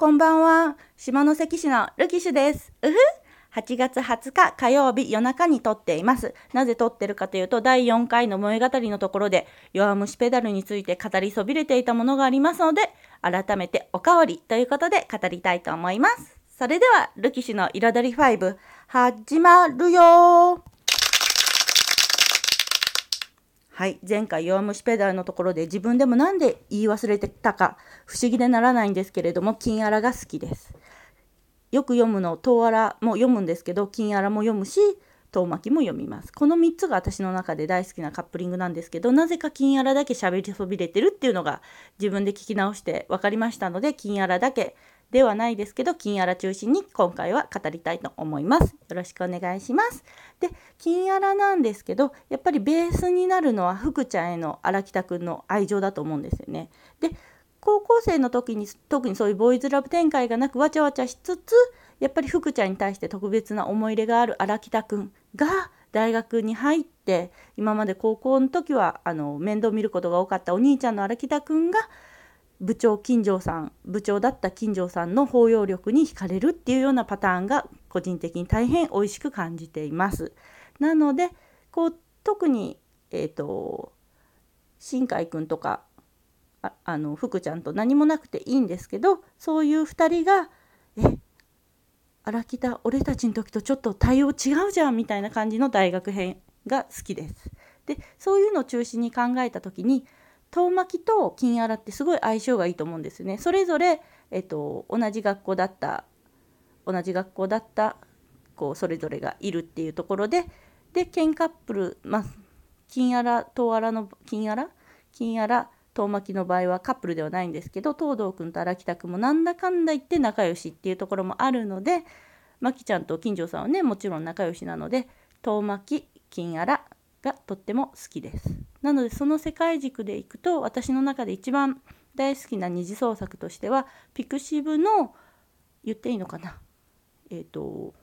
こんばんは。下関市のルキシュです。うふ8月20日火曜日夜中に撮っています。なぜ撮ってるかというと、第4回の萌え語りのところで、弱虫ペダルについて語りそびれていたものがありますので、改めておかわりということで語りたいと思います。それでは、ルキシュの彩り5、始まるよはい、前回弱虫ペダルのところで自分でもなんで言い忘れてたか不思議でならないんですけれども金あらが好きです。よく読むの遠あらも読むんですけど金あらも読むし遠巻きも読みます。この3つが私の中で大好きなカップリングなんですけどなぜか金あらだけ喋りそびれてるっていうのが自分で聞き直して分かりましたので金あらだけではないですけど金あら中心に今回は語りたいと思います。よろしくお願いします。で金あらなんですけどやっぱりベースになるのは福ちゃんへの荒北くんの愛情だと思うんですよね。で高校生の時に特にそういうボーイズラブ展開がなくわちゃわちゃしつつやっぱり福ちゃんに対して特別な思い入れがある荒北くんが大学に入って今まで高校の時はあの面倒見ることが多かったお兄ちゃんの荒北くんが部長金城さん部長だった金城さんの包容力に惹かれるっていうようなパターンが個人的に大変美味しく感じています。なのでこう特に、えーと、新海君とかああの福ちゃんと何もなくていいんですけどそういう2人が「え荒北俺たちの時とちょっと対応違うじゃん」みたいな感じの大学編が好きです。でそういうのを中心に考えた時に遠巻きと金あらってすごい相性がいいと思うんですね。それぞれ、えっと、同じ学校だった同じ学校だったこうそれぞれがいるっていうところでで県カップル、まあ、金あら遠あらの金あら金あら遠巻きの場合はカップルではないんですけど東堂君と荒北君もなんだかんだ言って仲良しっていうところもあるのでまきちゃんと金城さんはねもちろん仲良しなので遠巻き金あらがとっても好きです。なのでその世界軸でいくと私の中で一番大好きな二次創作としてはピクシブの言っていいのかな？えっ、ー、と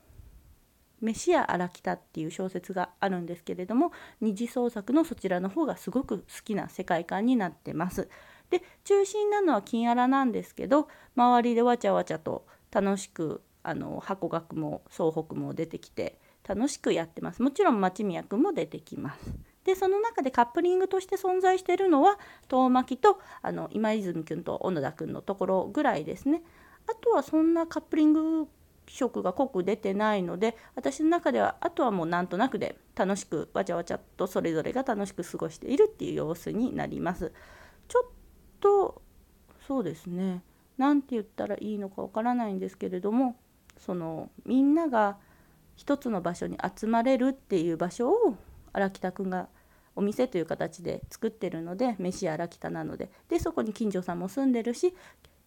「飯屋荒北」っていう小説があるんですけれども二次創作のそちらの方がすごく好きな世界観になってます。で中心なのは金荒なんですけど周りでわちゃわちゃと楽しくあの箱学も総北も出てきて楽しくやってます。もちろん町宮くんも出てきます。でその中でカップリングとして存在しているのは遠巻とあの今泉くんと小野田くんのところぐらいですね。あとはそんなカップリング色が濃く出てないので私の中ではあとはもうなんとなくで楽しくわちゃわちゃとそれぞれが楽しく過ごしているっていう様子になります。ちょっとそうですね何て言ったらいいのかわからないんですけれどもそのみんなが一つの場所に集まれるっていう場所を荒北くんがお店という形で作ってるので飯荒北なので。でそこに近所さんも住んでるし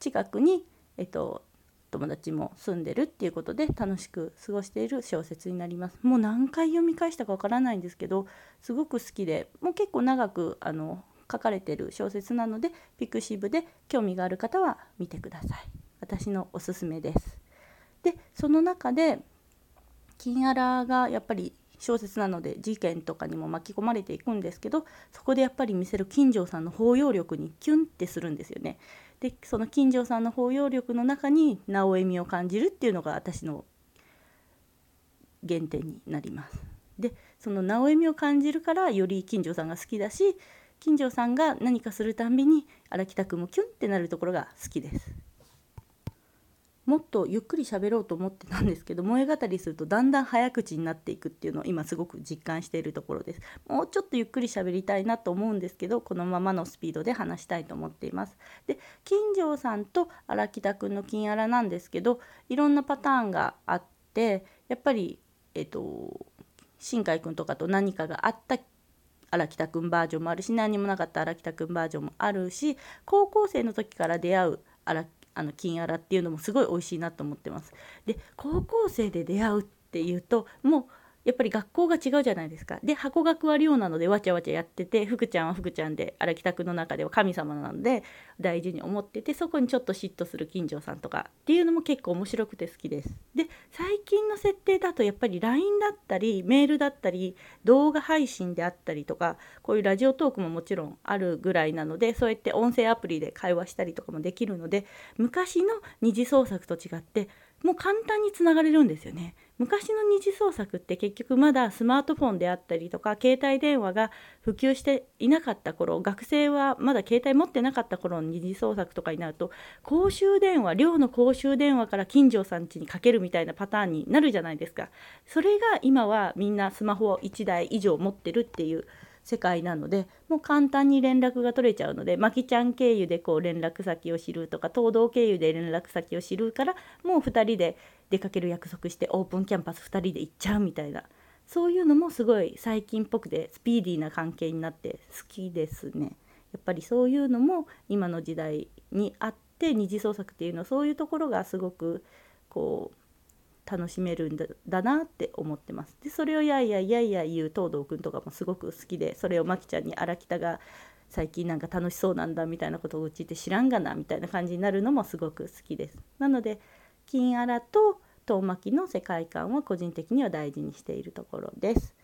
近くに、えっと、友達も住んでるっていうことで楽しく過ごしている小説になります。もう何回読み返したかわからないんですけどすごく好きでもう結構長くあの書かれてる小説なのでピクシブで興味がある方は見てください。私のおすすめです。でその中で金アラがやっぱり小説なので事件とかにも巻き込まれていくんですけどそこでやっぱり見せる金城さんの包容力にキュンってするんですよね。でその金城さんの包容力の中に直江美を感じるっていうのが私の原点になります。でその直江美を感じるからより金城さんが好きだし金城さんが何かするたんびに荒北くんもキュンってなるところが好きです。もっとゆっくり喋ろうと思ってたんですけど萌え語りするとだんだん早口になっていくっていうのを今すごく実感しているところです。もうちょっとゆっくり喋りたいなと思うんですけどこのままのスピードで話したいと思っています。で金城さんと荒北くんの金荒なんですけどいろんなパターンがあってやっぱりえっと新海くんとかと何かがあった荒北くんバージョンもあるし何もなかった荒北くんバージョンもあるし高校生の時から出会う荒あの金あらっていうのもすごい美味しいなと思ってます。で高校生で出会うっていうともうやっぱり学校が違うじゃないですか。で箱学は寮なのでわちゃわちゃやってて福ちゃんは福ちゃんで荒北区の中では神様なので大事に思っててそこにちょっと嫉妬する金城さんとかっていうのも結構面白くて好きです。で最近の設定だとやっぱり LINE だったりメールだったり動画配信であったりとかこういうラジオトークももちろんあるぐらいなのでそうやって音声アプリで会話したりとかもできるので昔の二次創作と違ってもう簡単につながれるんですよね。昔の二次創作って結局まだスマートフォンであったりとか携帯電話が普及していなかった頃学生はまだ携帯持ってなかった頃の二次創作とかになると公衆電話寮の公衆電話から近所さん家にかけるみたいなパターンになるじゃないですか。それが今はみんなスマホを1台以上持ってるっていう世界なのでもう簡単に連絡が取れちゃうのでまきちゃん経由でこう連絡先を知るとか東道経由で連絡先を知るからもう2人で出かける約束してオープンキャンパス2人で行っちゃうみたいなそういうのもすごい最近っぽくてスピーディーな関係になって好きですね。やっぱりそういうのも今の時代にあって二次創作っていうのはそういうところがすごくこう楽しめるんだなって思ってます。でそれをやいやいやいや言う東堂くんとかもすごく好きでそれをまきちゃんに荒北が最近なんか楽しそうなんだみたいなことをうちって知らんがなみたいな感じになるのもすごく好きです。なので金アラと遠巻きの世界観は個人的には大事にしているところです。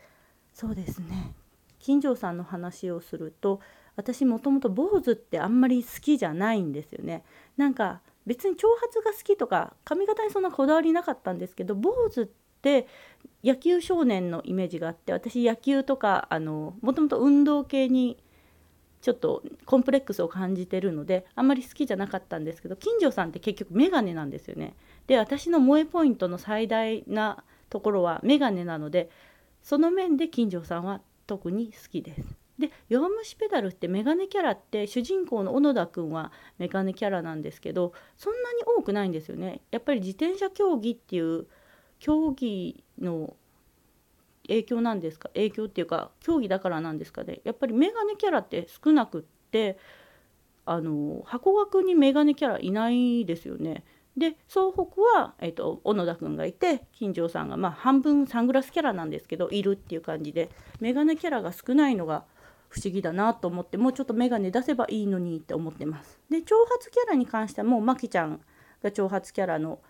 そうですね金城さんの話をすると私もともと坊主ってあんまり好きじゃないんですよね。なんか別に長髪が好きとか髪型にそんなこだわりなかったんですけど坊主って野球少年のイメージがあって私野球とかあのもともと運動系にちょっとコンプレックスを感じてるのであんまり好きじゃなかったんですけど金城さんって結局メガネなんですよね。で私の萌えポイントの最大なところはメガネなのでその面で金城さんは特に好きです。で「弱虫ペダル」ってメガネキャラって主人公の小野田くんはメガネキャラなんですけどそんなに多くないんですよね。やっぱり自転車競技っていう競技の影響なんですか？影響っていうか競技だからなんですかねやっぱりメガネキャラって少なくってあの箱学にメガネキャラいないですよね。で総北は、えーと、小野田くんがいて金城さんが、まあ、半分サングラスキャラなんですけどいるっていう感じでメガネキャラが少ないのが不思議だなと思ってもうちょっと眼鏡出せばいいのにって思ってます。で長髪キャラに関してはもうまきちゃんが長髪キャラの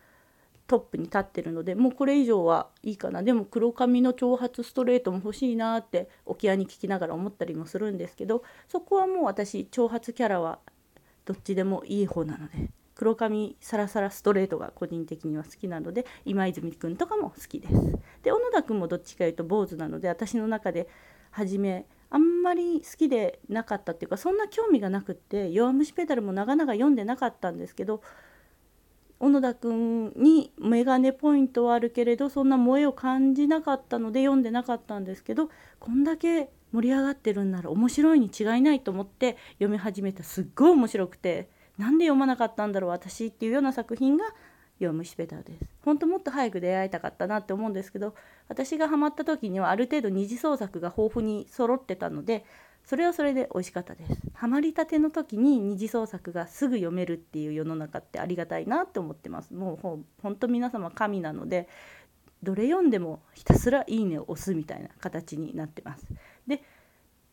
トップに立ってるのでもうこれ以上はいいかなでも黒髪の長髪ストレートも欲しいなって沖合に聞きながら思ったりもするんですけどそこはもう私長髪キャラはどっちでもいい方なので黒髪サラサラストレートが個人的には好きなので今泉くんとかも好きです。で小野田くんもどっちかいうと坊主なので私の中で初めあんまり好きでなかったっていうかそんな興味がなくって「弱虫ペダル」も長々読んでなかったんですけど小野田くんにメガネポイントはあるけれどそんな萌えを感じなかったので読んでなかったんですけどこんだけ盛り上がってるんなら面白いに違いないと思って読み始めた。すっごい面白くてなんで読まなかったんだろう私っていうような作品が読むしベタです。本当もっと早く出会いたかったなって思うんですけど私がハマった時にはある程度二次創作が豊富に揃ってたのでそれはそれで美味しかったです。ハマりたての時に二次創作がすぐ読めるっていう世の中ってありがたいなって思ってます。もうほ本当皆様神なのでどれ読んでもひたすらいいねを押すみたいな形になってます。で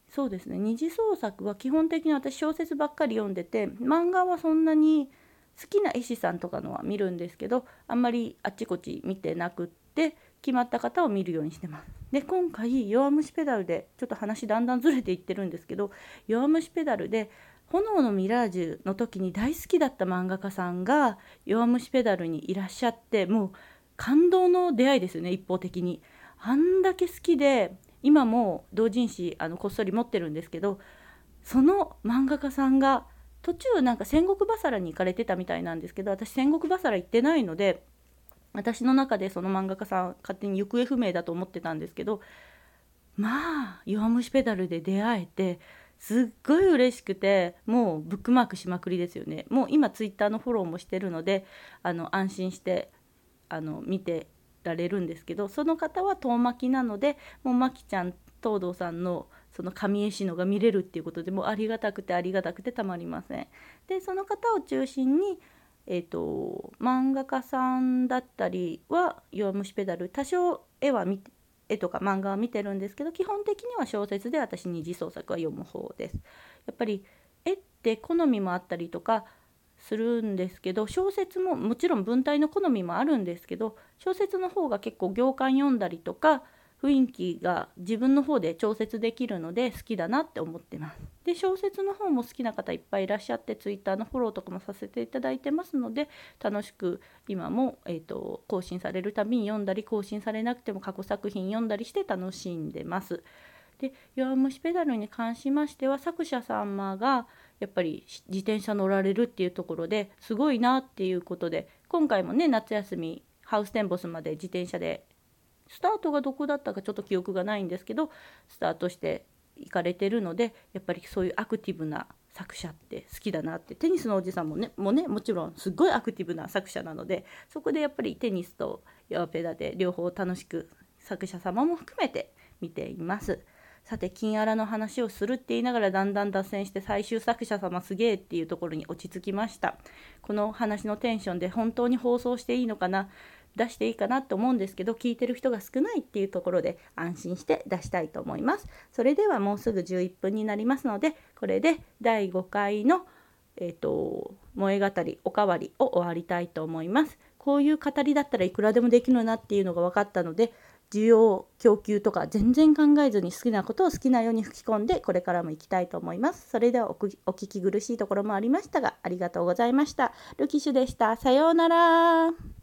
そうですね。二次創作は基本的に私小説ばっかり読んでて漫画はそんなに好きな絵師さんとかのは見るんですけどあんまりあっちこっち見てなくって決まった方を見るようにしてます。で今回「弱虫ペダル」でちょっと話だんだんずれていってるんですけど「弱虫ペダル」で「炎のミラージュ」の時に大好きだった漫画家さんが「弱虫ペダル」にいらっしゃってもう感動の出会いですよね一方的に。あんだけ好きで今も同人誌あのこっそり持ってるんですけどその漫画家さんが途中なんか戦国バサラに行かれてたみたいなんですけど私戦国バサラ行ってないので私の中でその漫画家さん勝手に行方不明だと思ってたんですけどまあ「弱虫ペダル」で出会えてすっごい嬉しくてもうブックマークしまくりですよね。もう今ツイッターのフォローもしてるのであの安心してあの見てられるんですけどその方は遠巻きなのでもうまきちゃん東堂さんのその神絵師のが見れるっていうことでもありがたくてありがたくてたまりません。でその方を中心にえーと、漫画家さんだったりは「弱虫ペダル」多少絵は見絵とか漫画は見てるんですけど基本的には小説で私二次創作は読む方です。やっぱり絵って好みもあったりとかするんですけど小説ももちろん文体の好みもあるんですけど小説の方が結構行間読んだりとか雰囲気が自分の方で調節できるので好きだなって思ってます。で小説の方も好きな方いっぱいいらっしゃって Twitter のフォローとかもさせていただいてますので楽しく今も、えーと、更新されるたびに読んだり更新されなくても過去作品読んだりして楽しんでます。で「弱虫ペダル」に関しましては作者様がやっぱり自転車乗られるっていうところですごいなっていうことで今回もね夏休みハウステンボスまで自転車でスタートがどこだったかちょっと記憶がないんですけどスタートして行かれてるのでやっぱりそういうアクティブな作者って好きだなってテニスのおじさんもねもねもちろんすごいアクティブな作者なのでそこでやっぱりテニスとヨアペダで両方楽しく作者様も含めて見ています。さて金アラの話をするって言いながらだんだん脱線して最終作者様すげえっていうところに落ち着きましたこの話のテンションで本当に放送していいのかな？出していいかなと思うんですけど聞いてる人が少ないっていうところで安心して出したいと思いますそれではもうすぐ11分になりますのでこれで第5回のえーと、萌え語りおかわりを終わりたいと思いますこういう語りだったらいくらでもできるなっていうのが分かったので需要供給とか全然考えずに好きなことを好きなように吹き込んでこれからも行きたいと思います。それではお聞き苦しいところもありましたがありがとうございました。ルキシュでした。さようなら。